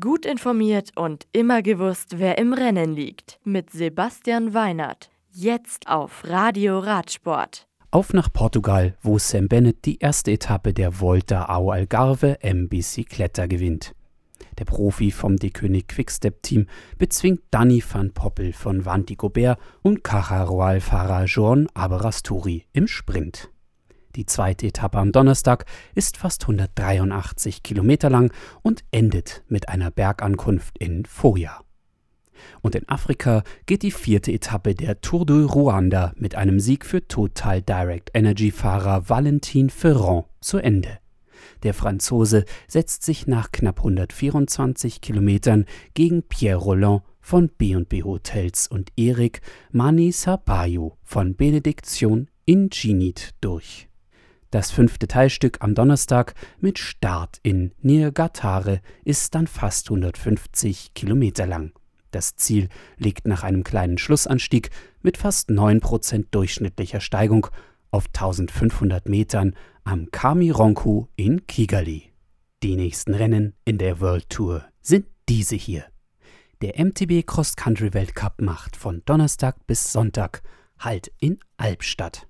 Gut informiert und immer gewusst, wer im Rennen liegt. Mit Sebastian Weinert. Jetzt auf Radio Radsport. Auf nach Portugal, wo Sam Bennett die erste Etappe der Volta ao Algarve M Bicicletta gewinnt. Der Profi vom De König Quickstep-Team bezwingt Danny van Poppel von Vanti Gobert und Caja-Royal-Fahrer Joan Aberasturi im Sprint. Die zweite Etappe am Donnerstag ist fast 183 Kilometer lang und endet mit einer Bergankunft in Foya. Und in Afrika geht die vierte Etappe der Tour de Ruanda mit einem Sieg für Total Direct Energy Fahrer Valentin Ferrand zu Ende. Der Franzose setzt sich nach knapp 124 Kilometern gegen Pierre Roland von B&B Hotels und Erik Mani Sapaio von Benediction in Ginit durch. Das fünfte Teilstück am Donnerstag mit Start in Nirgatare ist dann fast 150 Kilometer lang. Das Ziel liegt nach einem kleinen Schlussanstieg mit fast 9% durchschnittlicher Steigung auf 1500 Metern am Kamironku in Kigali. Die nächsten Rennen in der World Tour sind diese hier. Der MTB Cross Country Weltcup macht von Donnerstag bis Sonntag Halt in Albstadt.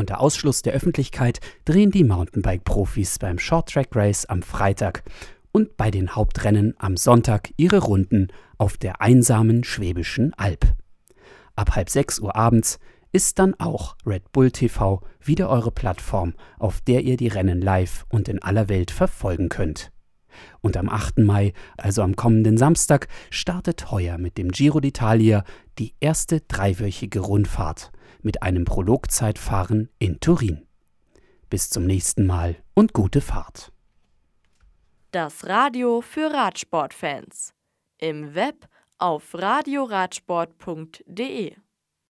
Unter Ausschluss der Öffentlichkeit drehen die Mountainbike-Profis beim Short Track Race am Freitag und bei den Hauptrennen am Sonntag ihre Runden auf der einsamen Schwäbischen Alb. Ab halb sechs Uhr abends ist dann auch Red Bull TV wieder eure Plattform, auf der ihr die Rennen live und in aller Welt verfolgen könnt. Und am 8. Mai, also am kommenden Samstag, startet heuer mit dem Giro d'Italia die erste dreiwöchige Rundfahrt mit einem Prologzeitfahren in Turin. Bis zum nächsten Mal und gute Fahrt. Das Radio für Radsportfans. Im Web auf radioradsport.de